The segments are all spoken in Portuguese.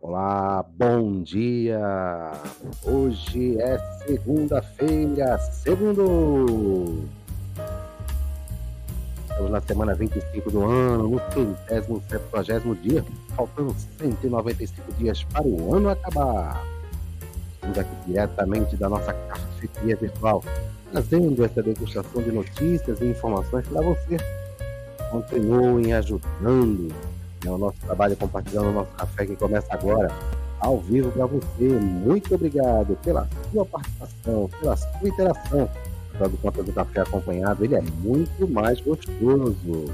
Olá, bom dia! Hoje é segunda-feira, segundo! Estamos na semana 25 do ano, no centésimo, septuagésimo dia, faltando 195 dias para o ano acabar. Estamos aqui diretamente da nossa cafeteria virtual, trazendo essa degustação de notícias e informações para você. Continuem ajudando é o nosso trabalho compartilhando o nosso café que começa agora, ao vivo para você. Muito obrigado pela sua participação, pela sua interação. De contas, do café acompanhado, ele é muito mais gostoso.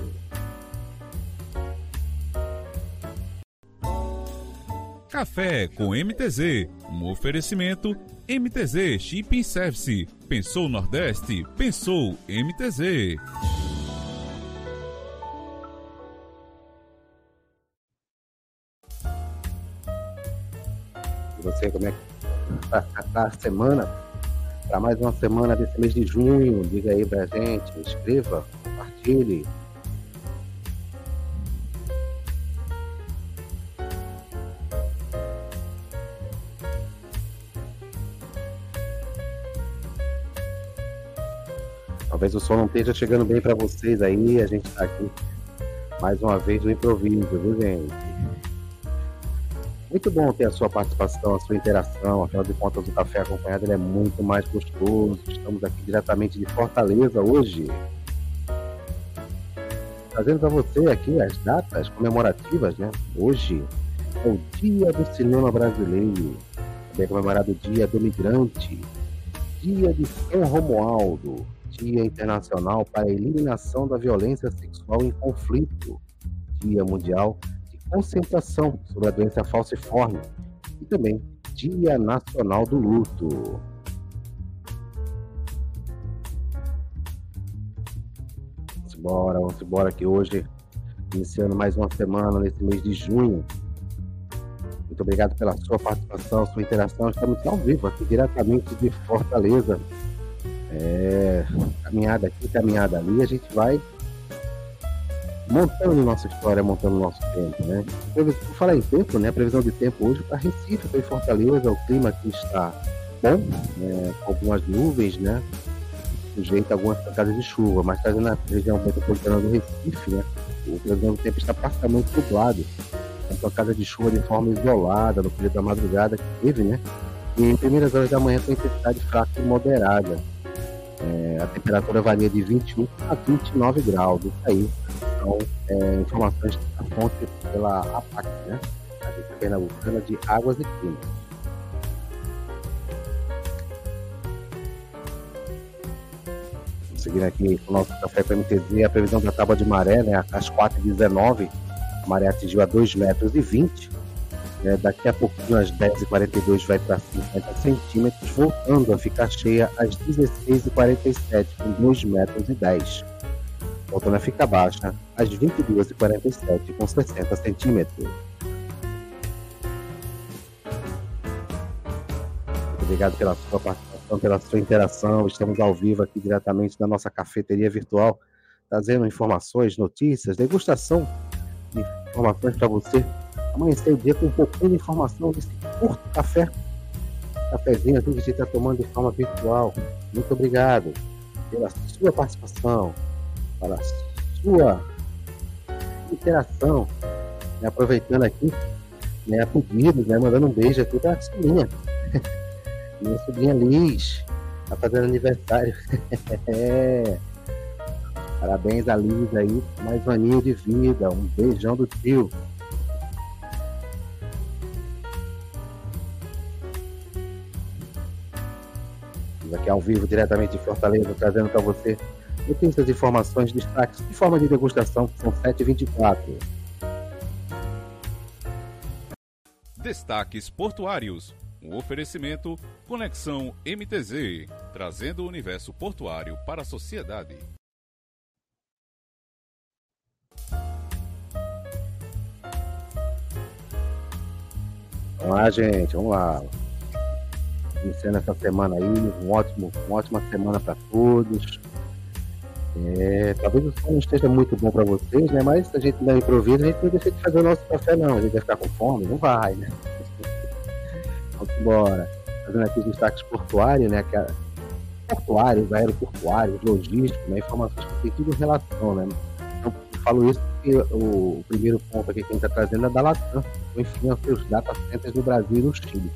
Café com MTZ, um oferecimento MTZ Shipping Service. Pensou Nordeste? Pensou MTZ. Você como é que tá, tá a semana, para mais uma semana desse mês de junho. Diga aí pra gente, escreva, compartilhe. Talvez o som não esteja chegando bem para vocês aí, a gente está aqui mais uma vez no improviso, viu gente? Muito bom ter a sua participação, a sua interação. Afinal de contas, o café acompanhado é muito mais gostoso. Estamos aqui diretamente de Fortaleza hoje. Trazendo para você aqui as datas comemorativas, né? Hoje é o Dia do Cinema Brasileiro. Também é comemorado o Dia do Migrante. Dia de São Romualdo. Dia Internacional para a Eliminação da Violência Sexual em Conflito. Dia Mundial conscientização sobre a doença falciforme e também Dia Nacional do Luto. Vamos embora, vamos embora que hoje, iniciando mais uma semana nesse mês de junho. Muito obrigado pela sua participação, sua interação. Estamos ao vivo aqui diretamente de Fortaleza. É, caminhada aqui, caminhada ali, a gente vai montando nossa história, montando nosso tempo, né? Por falar em tempo, né? A previsão de tempo hoje para Recife, para Fortaleza, o clima aqui está bom, né? algumas nuvens, né? Sujeito a algumas pancadas de chuva, mas está na região metropolitana do Recife, né? O previsão do tempo está parcialmente nublado, com pancada de chuva de forma isolada no período da madrugada que teve, né? E em primeiras horas da manhã com intensidade fraca e moderada. É, a temperatura varia de 21 a 29 graus. Isso aí são é, informações da fonte pela APAC, né? Agência Pernambucana de Águas e Clima. Seguir aqui o nosso café com MTZ, a previsão da tábua de maré, né? Às 4h19, a maré atingiu a 2,20 metros. E 20. É, daqui a pouquinho, às 10h42, vai para 50 centímetros, voltando a ficar cheia às 16h47, com 2 metros 10 voltando a ficar baixa às 22h47 com 60 centímetros. Obrigado pela sua participação, pela sua interação. Estamos ao vivo aqui diretamente da nossa cafeteria virtual, trazendo informações, notícias, degustação de informações para você. Amanhecer o dia com um pouquinho de informação desse curto café. Cafézinho assim que a gente está tomando de forma virtual. Muito obrigado pela sua participação para sua interação, né, aproveitando aqui, né, pedidos, né, mandando um beijo aqui para a sobrinha, minha sobrinha Liz, tá fazendo aniversário. é. Parabéns a Liz aí, mais um aninho de vida, um beijão do tio. aqui ao vivo, diretamente de Fortaleza, trazendo para você notícias, informações, destaques de forma de degustação, são 7h24. Destaques portuários. Um oferecimento Conexão MTZ, trazendo o universo portuário para a sociedade. Vamos lá, gente, vamos lá. Iniciando essa semana aí, um ótimo, uma ótima semana para todos. É, talvez o som não esteja muito bom para vocês, né? Mas a gente não improvisa, a gente não deixa de fazer o nosso café, não. A gente vai ficar com fome? Não vai, né? Bora. Fazendo aqui os destaques portuários, né? Que é portuários, aeroportuários, logísticos, né? Informações que tem tudo relação, né? Eu falo isso porque o, primeiro ponto aqui que a gente está trazendo é da Latam, enfim, os seus data centers no Brasil e no Chile.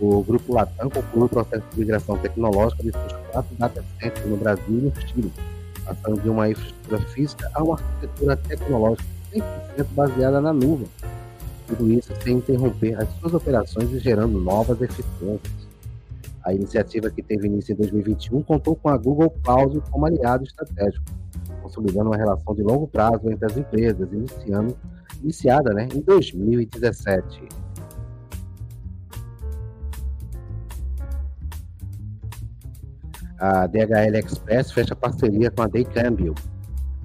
O grupo Latam concluiu o processo de migração tecnológica de seus quatro data centers no Brasil e no Chile, passando de uma infraestrutura física a uma arquitetura tecnológica 100% baseada na nuvem. Tudo isso sem interromper as suas operações e gerando novas eficiências. A iniciativa que teve início em 2021 contou com a Google Cloud como aliado estratégico, consolidando uma relação de longo prazo entre as empresas, iniciando, iniciada né, em 2017. A DHL Express fecha parceria com a Day Cambio.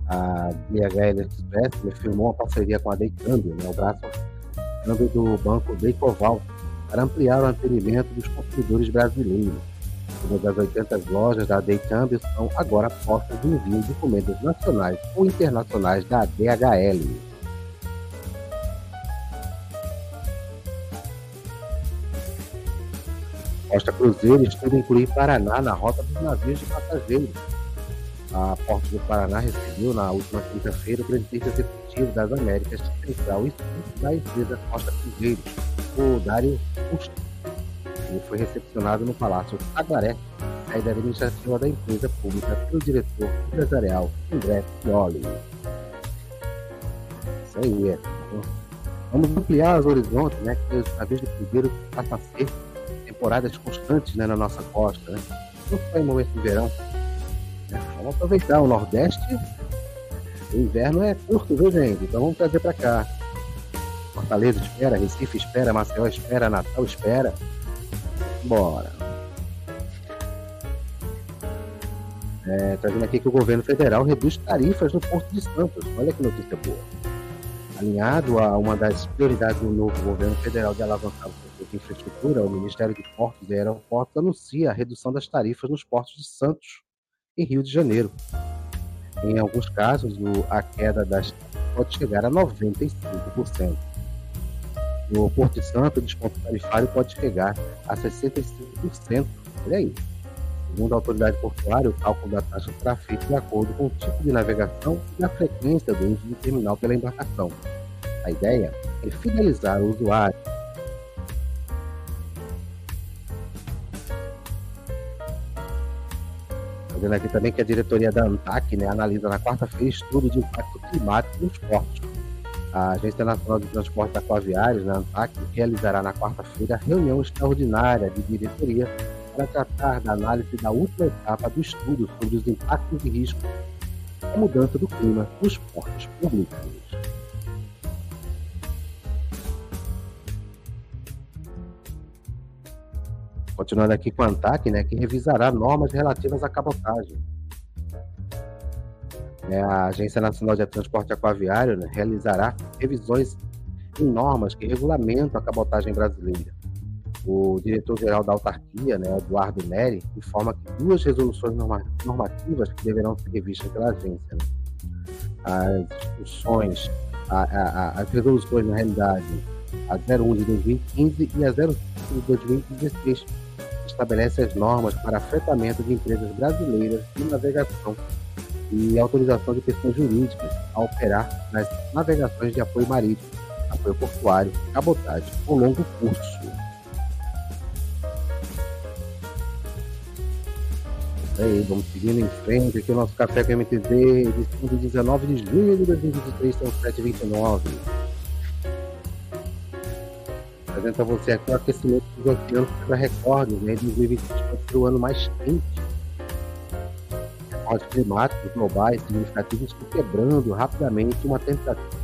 A DHL Express firmou uma parceria com a Day Cambio, né, o braço do banco Daycoval, para ampliar o atendimento dos consumidores brasileiros. Uma das 80 lojas da Day Cambio são agora postas de envio de encomendas nacionais ou internacionais da DHL. Costa Cruzeiro estuda incluir Paraná na rota dos navios de passageiros. A Porto do Paraná recebeu na última quinta-feira o presidente executivo das Américas Central e da empresa Costa Cruzeiro, o Dário Custo. Ele foi recepcionado no Palácio Taguaré, sede administrativa da empresa pública, pelo diretor empresarial André Pioli. Isso aí, é. Vamos ampliar os horizontes, né? Que os navios de cruzeiro passam a ser temporadas constantes né, na nossa costa. Né? Não só em momento de verão. Né? Vamos aproveitar o Nordeste. O inverno é curto, viu, gente? Então vamos trazer para cá. Fortaleza espera, Recife espera, Maceió espera, Natal espera. Bora. É, trazendo aqui que o governo federal reduz tarifas no Porto de Santos. Olha que notícia boa. Alinhado a uma das prioridades do novo governo federal de alavancar o infraestrutura, o Ministério de Portos e Aeroportos anuncia a redução das tarifas nos portos de Santos e Rio de Janeiro. Em alguns casos, a queda das pode chegar a 95%. No Porto de Santos, o desconto tarifário pode chegar a 65%. Olha aí. Segundo a autoridade portuária, o cálculo da taxa será feito de acordo com o tipo de navegação e a frequência do uso do terminal pela embarcação. A ideia é fidelizar o usuário. Fazendo aqui também que a diretoria da ANTAC né, analisa na quarta-feira estudo de impacto climático nos portos. A Agência Nacional de Transportes Aquaviários, né, ANTAC, realizará na quarta-feira reunião extraordinária de diretoria para tratar da análise da última etapa do estudo sobre os impactos e riscos da mudança do clima nos portos públicos. Continuando aqui com a ANTAC, né, que revisará normas relativas à cabotagem. É, a Agência Nacional de Transporte Aquaviário né, realizará revisões em normas que regulamentam a cabotagem brasileira o diretor-geral da autarquia, né, Eduardo Neri, informa que duas resoluções normativas que deverão ser revistas pela agência. Né? As discussões, a, a, as resoluções, na realidade, a 01 de 2015 e a 05 de 2016, estabelece as normas para afetamento de empresas brasileiras de navegação e autorização de pessoas jurídicas a operar nas navegações de apoio marítimo, apoio portuário, cabotagem ou longo curso. aí, vamos seguindo em frente. Aqui o nosso Café com MTZ, edição de 19 de junho de 2023, são 7h29. Apresenta a você aqui o aquecimento dos oceanos para recordes, né? 2023 pode ser o ano mais quente. Recordes climáticos globais significativos estão quebrando rapidamente uma,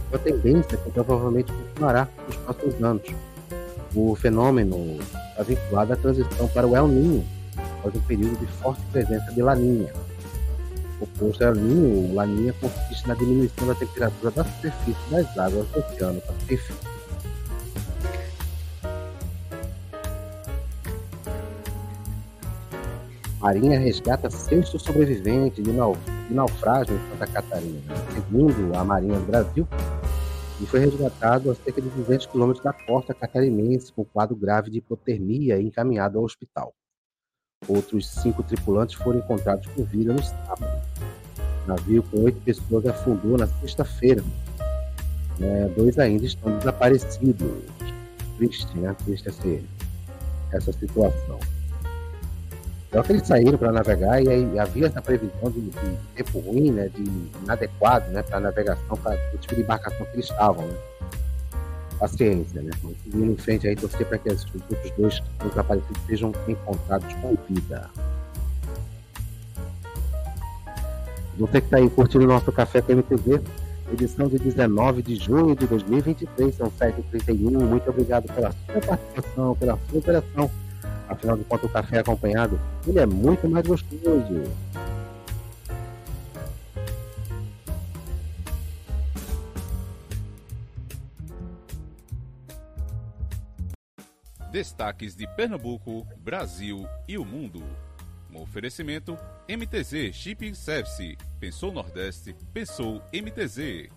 uma tendência que provavelmente continuará nos próximos anos. O fenômeno está vinculado à transição para o El Niño, após um período de forte presença de laninha. O oposto ao Ninho, laninha consiste na diminuição da temperatura da superfície das águas do Oceano Pacífico. Marinha resgata sexto sobrevivente de, nau de naufrágio em Santa Catarina. Segundo a Marinha do Brasil, e foi resgatado a cerca de 200 quilômetros da costa catarinense com quadro grave de hipotermia e encaminhado ao hospital. Outros cinco tripulantes foram encontrados com vida no sábado. O navio com oito pessoas afundou na sexta-feira. É, dois ainda estão desaparecidos. Triste, né? Triste essa, essa situação. Só que eles saíram para navegar e aí havia essa previsão de, de tempo ruim, né, de inadequado, né, para navegação, para o tipo de embarcação que eles estavam, né. Paciência, né. Seguir em frente aí, torcer para que os outros dois desaparecidos sejam encontrados com vida. Você que está aí curtindo o nosso Café com MTV, edição de 19 de junho de 2023, são 7h31. Muito obrigado pela sua participação, pela sua interação Afinal de contas, o café acompanhado, ele é muito mais gostoso. Destaques de Pernambuco, Brasil e o mundo. Um oferecimento MTZ Shipping Service. Pensou Nordeste, pensou MTZ.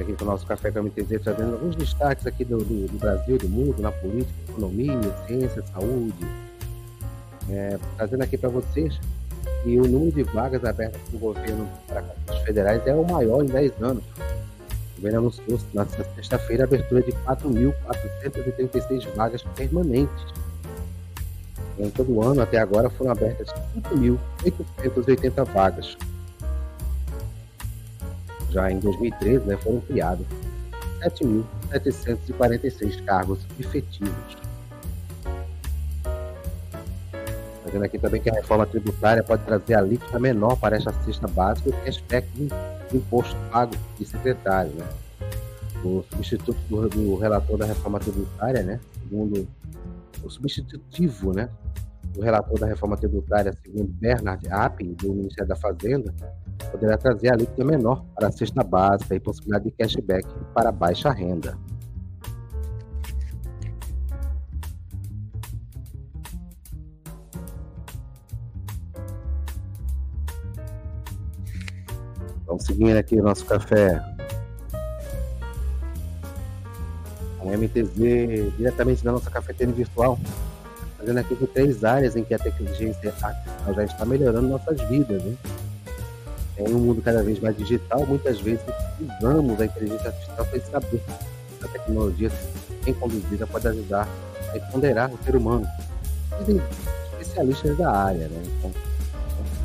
Aqui com o nosso Café com MTZ, trazendo alguns destaques aqui do, do, do Brasil, do mundo, na política, economia, ciência, saúde. É, trazendo aqui para vocês que o número de vagas abertas pelo governo para os federais é o maior em 10 anos. O governo anunciou na sexta-feira a abertura de 4.436 vagas permanentes. Em todo o ano, até agora, foram abertas 5.880 vagas já em 2013, né, foram criados 7.746 cargos efetivos. Fazendo aqui também que a reforma tributária pode trazer a alíquota menor para esta cesta básica e cashback de imposto pago de secretário. Né? O substituto do, do, relator da reforma tributária, né, segundo o substitutivo né, do relator da reforma tributária, segundo Bernard Appin, do Ministério da Fazenda, poderá trazer a alíquota menor para a cesta básica e possibilidade de cashback para baixa renda. Vamos seguindo aqui o nosso café. Com MTZ, diretamente da nossa cafeteira virtual. Fazendo aqui com três áreas em que a tecnologia artificial já está melhorando nossas vidas. Né? Em um mundo cada vez mais digital, muitas vezes usamos a inteligência artificial sem saber que a tecnologia bem conduzida pode ajudar a ponderar o ser humano. Dizem especialistas da área, né? Então,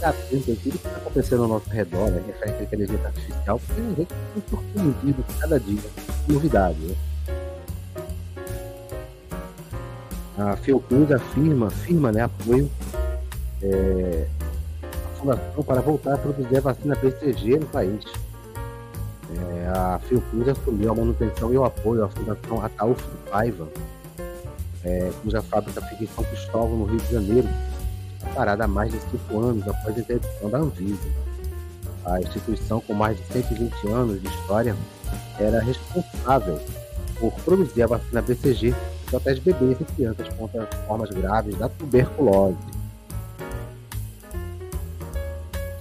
ficar atento a tudo que está acontecendo ao nosso redor, né? referente à inteligência artificial, porque a gente está surpreendido cada dia com novidades. Né? A Fiocruz afirma, afirma né, apoio é, para voltar a produzir a vacina BCG no país. É, a Fiocruz assumiu a manutenção e o apoio à Fundação Ataúfo Paiva, é, cuja fábrica fica em São Cristóvão, no Rio de Janeiro, parada há mais de cinco anos após a interdição da Anvisa. A instituição, com mais de 120 anos de história, era responsável por produzir a vacina BCG que protege bebês e crianças contra formas graves da tuberculose.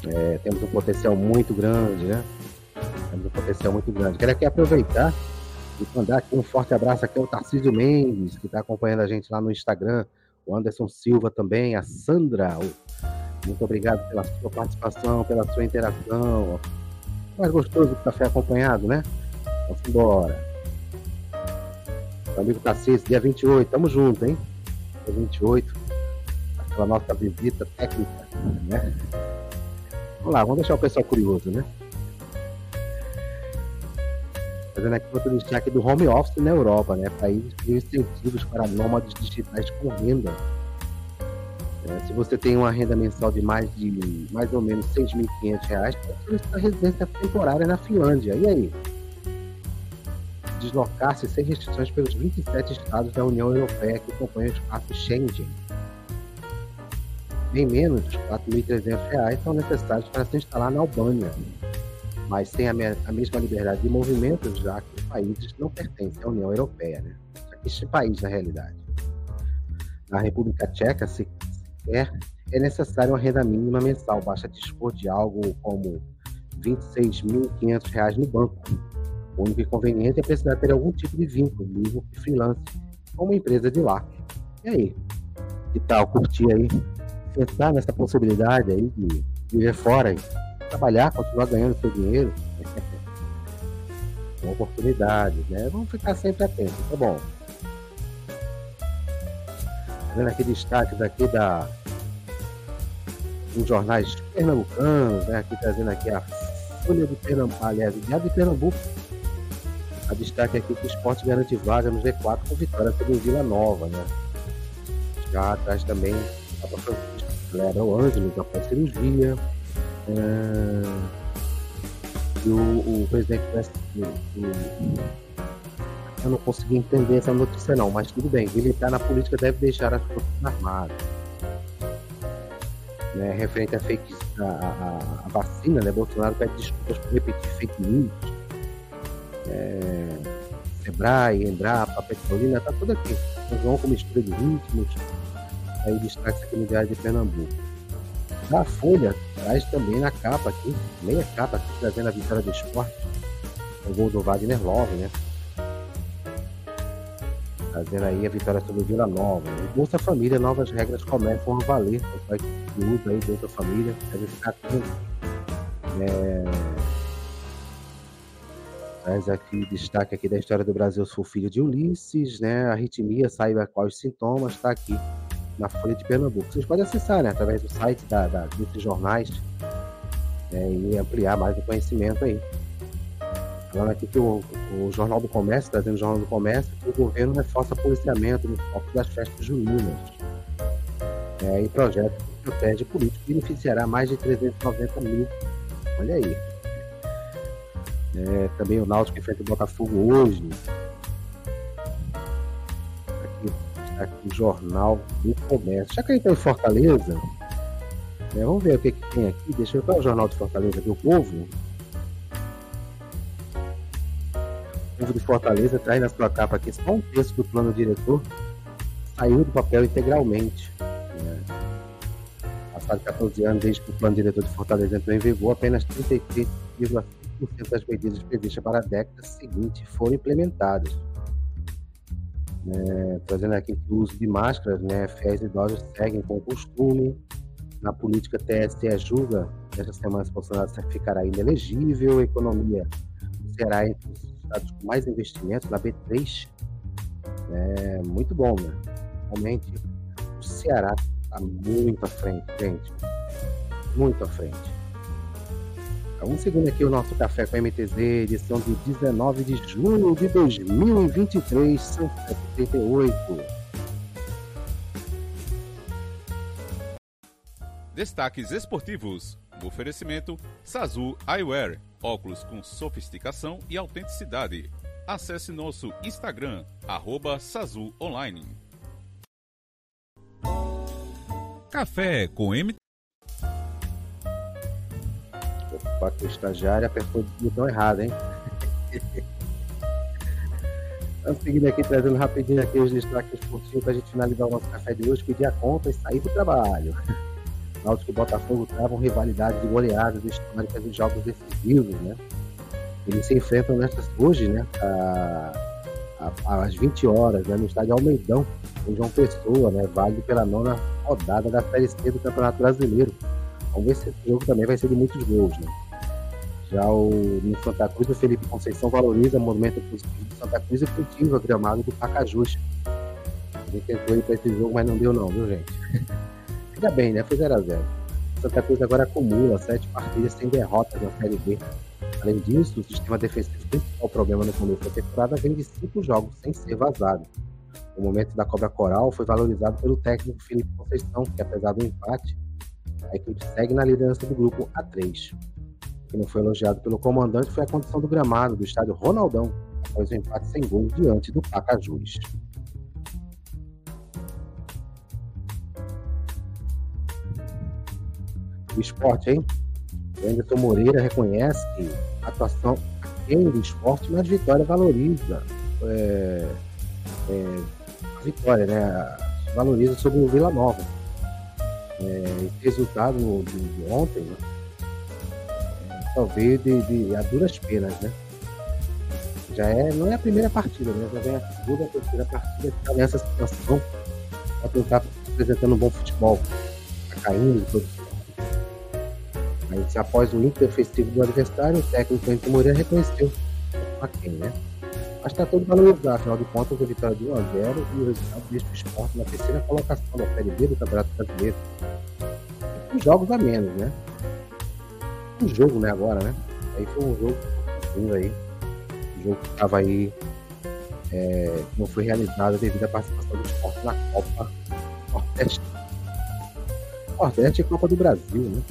É, temos um potencial muito grande, né? Temos um potencial muito grande. Quero aqui aproveitar e mandar aqui um forte abraço aqui ao Tarcísio Mendes, que está acompanhando a gente lá no Instagram, o Anderson Silva também, a Sandra. Muito obrigado pela sua participação, pela sua interação. Mais gostoso do café acompanhado, né? Vamos embora. Meu amigo Tarcísio, dia 28, tamo junto, hein? Dia 28, aquela nossa visita técnica, né? Vamos lá, vamos deixar o pessoal curioso, né? Fazendo aqui outro destaque do home office na Europa, né? Países que incentivos para nômades digitais com renda. É, se você tem uma renda mensal de mais de mais ou menos R$ 6.500, pode solicitar residência temporária na Finlândia. E aí? Deslocar-se sem restrições pelos 27 estados da União Europeia que compõem o espaço Schengen bem menos R$ 4.300 são necessários para se instalar na Albânia, mas sem a, me a, mesma liberdade de movimento, já que os países não pertencem à União Europeia. Né? Este país, na realidade. Na República Tcheca, sequer é necessária uma renda mínima mensal, basta dispor de algo como R$ 26.500 no banco. O único inconveniente é precisar ter algum tipo de vínculo, livro freelance, com uma empresa de lá. E aí? Que tal curtir aí? Pensar nessa possibilidade aí de viver fora, trabalhar, continuar ganhando seu dinheiro? Uma oportunidade, né? Vamos ficar sempre atentos, tá bom? Tá vendo aqui destaque daqui da dos jornais pernambucanos, né? Aqui trazendo aqui a Folha de Pernambuco, aliás, Diário de Pernambuco. A destaque aqui que o esporte garante vaga no G4 com vitória sobre o Vila Nova, né? Já atrás também a Francisco Lera o Ângelo, após cirurgia. É... E o, o presidente eu não consegui entender essa notícia não, mas tudo bem. Militar na política deve deixar as forças armadas né, referente a fake a, a, a, vacina, né, Bolsonaro pede desculpas por repetir fake news. É, Sebrae, Embrapa, Petrolina, tá tudo aqui. São João com mistura de ritmos. Aí destaque aqui no Diário de Pernambuco. A Folha traz também na capa aqui, meia capa aqui, trazendo a vitória do esporte. O gol do Wagner Love, né? Trazendo aí a vitória sobre o Vila Nova. O Bolsa Família, novas regras começam a valer. O pai que usa aí Bolsa Família deve ficar atento. É... Traz aqui destaque aqui da história do Brasil, sou filho de Ulisses, né? Arritmia, saiba quais sintomas, está aqui na Folha de Pernambuco. Vocês podem acessar, né? Através do site da, da desses jornais né? e ampliar mais o conhecimento aí. Falando aqui que o, o Jornal do Comércio, trazendo o Jornal do Comércio, que o governo reforça policiamento no foco das festas juninas. É, e projeto que protege político beneficiará mais de 390 mil. Olha aí. É, também o Náutico enfrenta o Botafogo hoje. Aqui, o Jornal do Comércio. Já que a gente está em Fortaleza, é, vamos ver o que, que tem aqui. Deixa eu ver o Jornal de Fortaleza aqui, o Povo. Povo de Fortaleza traz na sua capa aqui só um texto do plano diretor saiu do papel integralmente. Né? Passado 14 anos desde que o plano diretor de Fortaleza entrou em vigor, apenas 33,5% das medidas previstas para a década seguinte foram implementadas. É, trazendo aqui que o uso de máscaras, né, fiéis idosos seguem com o costume. Na política, TSE julga esta semana se Bolsonaro ficará inelegível, a economia será entre os estados com mais investimentos, na B3. É muito bom, né? Realmente, o Ceará está muito à frente, gente. Muito à frente. Vamos seguindo aqui o nosso Café com MTZ, edição de 19 de junho de 2023, são 78. Destaques esportivos. Oferecimento Sazu Eyewear Óculos com sofisticação e autenticidade. Acesse nosso Instagram, arroba Sazu Online. Café com M. Opa, o estagiário apertou o botão errado, hein? Vamos seguindo aqui, trazendo rapidinho aqui os destaques esportivos para a gente finalizar o nosso café de hoje, pedir a conta e sair do trabalho. Náutico e Botafogo travam rivalidade de goleadas históricas em jogos decisivos, né? Eles se enfrentam nessas hoje, né? A, a, às 20 horas, né? No estádio Almeidão, em João Pessoa, né? Válido pela nona rodada da Série C do Campeonato Brasileiro. Vamos ver se esse jogo também vai ser de muitos gols, né? Já o no Santa Cruz, o Felipe Conceição valoriza o movimento positivo do Santa Cruz e cultiva o gramado do Pacajus. A gente tentou ir para esse jogo, mas não deu não, viu, gente? Ainda bem, né? Foi 0x0. Santa Cruz agora acumula sete partidas sem derrotas na Série B. Além disso, o sistema defensivo principal problema no começo da temporada vem de cinco jogos sem ser vazado. O momento da Cobra Coral foi valorizado pelo técnico Felipe Conceição, que apesar do empate, a equipe segue na liderança do grupo A3. O que não foi elogiado pelo comandante foi a condição do gramado do estádio Ronaldão, após o empate sem gol diante do Pacajus. do esporte, hein? O Anderson Moreira reconhece que a atuação aquém do esporte, mas Vitória valoriza é, é, a vitória, né? Valoriza sobre o Vila Nova. É, esse resultado de, de ontem né, só veio de, de, a duras penas, né? Já é, não é a primeira partida, né? Já vem a segunda, a terceira partida que está nessa situação para tentar apresentando um bom futebol. Está caindo produção. Mas após o limpo defensivo do adversário, o técnico Henrique Moreira reconheceu a quem, né? Mas está tudo valorizar, afinal de contas, a vitória de 1 a 0 e o resultado deixa esporte na terceira colocação da Série B do Campeonato Brasileiro. Jogos a menos, né? Um jogo, né, agora, né? Aí foi um jogo vindo aí. Um jogo que estava aí. É, não foi realizado devido à participação do esporte na Copa Nordeste. Nordeste é Copa do Brasil, né?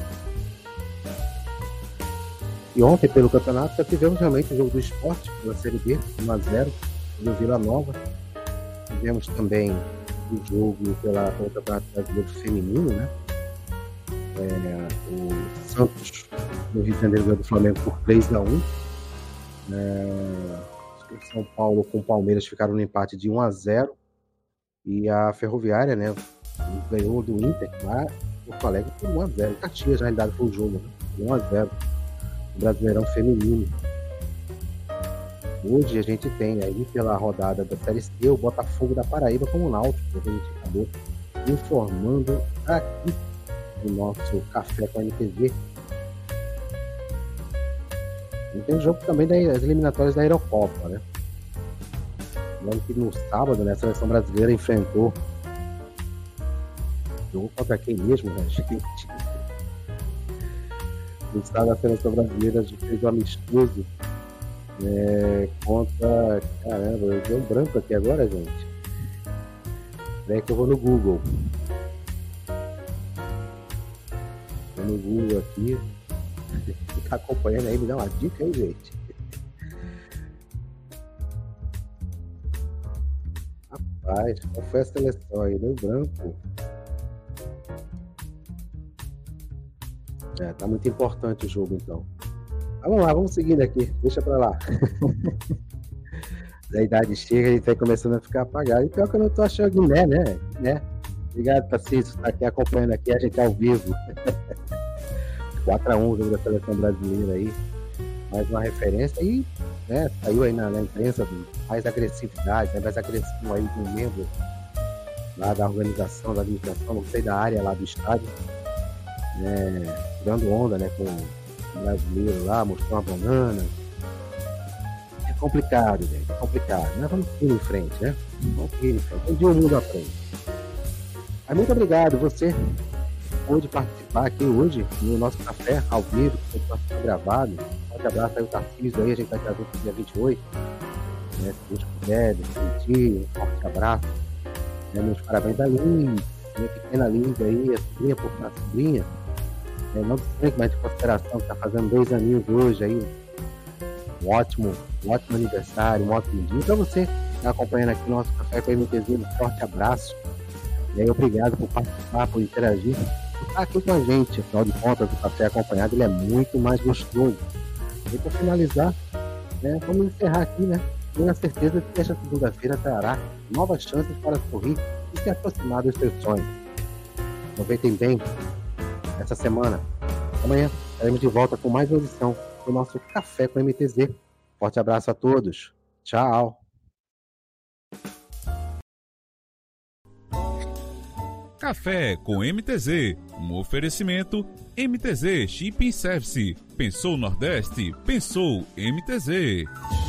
E ontem, pelo campeonato, já tivemos realmente o jogo do esporte, pela Série B, 1x0, do Vila Nova. Tivemos também o jogo pela, pelo Campeonato Brasileiro Feminino, né? É, o Santos do Rio de Janeiro do Flamengo por 3x1. É, o São Paulo com o Palmeiras ficaram no empate de 1x0. E a Ferroviária, né? Ganhou do Inter lá no Flamengo por 1x0. Caxias, na realidade, foi o jogo, né? 1x0. Brasileirão Feminino. Hoje a gente tem aí pela rodada da Série C o Botafogo da Paraíba como Náutico, que a gente acabou informando aqui no nosso Café com a NTV. E tem o jogo também das eliminatórias da Eurocopa, né? Lembrando que no sábado, né, a seleção brasileira enfrentou. Jogou contra quem mesmo, né, gente? o estado da seleção brasileira fez um amistoso é, contra. Caramba, eu dei um branco aqui agora, gente. Peraí que eu vou no Google. Vou no Google aqui. Tá acompanhando aí, me dá uma dica aí, gente. Rapaz, qual foi a seleção aí? Deu branco. É, tá muito importante o jogo, então. vamos lá, vamos seguindo aqui. Deixa pra lá. da idade chega, a gente vai começando a ficar apagado. E pior que eu não tô achando Guiné, né? né? Obrigado, Tarcísio, por estar aqui acompanhando aqui a gente ao vivo. 4x1 o jogo da seleção brasileira aí. Mais uma referência. E né, saiu aí na, na imprensa mais agressividade, né, mais agressivo aí de um membro lá da organização, da administração, não sei da área lá do estádio né, dando onda né, com o brasileiro lá, mostrou uma banana. É complicado, gente, é complicado. Mas vamos seguir em frente, né? Vamos seguir em frente. Um dia o mundo aprende. Mas muito obrigado, você pôde participar aqui hoje no nosso café ao vivo, que foi gravado. Um abraço aí o Tarcísio aí, a gente vai junto no dia 28. Né, se Deus puder, sentir, um forte abraço. Né, meus parabéns a Liz, minha pequena Liz aí, a sobrinha por a sobrinha é, não tem mais de consideração, está fazendo dois aninhos hoje aí. Um ótimo, um ótimo aniversário, um ótimo dia. Para você que está acompanhando aqui nosso Café com a MTZ, um forte abraço. Aí, obrigado por participar, por interagir, por estar aqui com a gente. Afinal de contas, o café acompanhado ele é muito mais gostoso. E para finalizar, né, vamos encerrar aqui, né? Tenho a certeza que esta segunda-feira trará novas chances para sorrir e se aproximar dos seus sonhos. Aproveitem bem essa semana. Amanhã estaremos de volta com mais uma edição do nosso Café com MTZ. Forte abraço a todos. Tchau. Café com MTZ, um oferecimento MTZ Shipping Service. Pensou Nordeste? Pensou MTZ.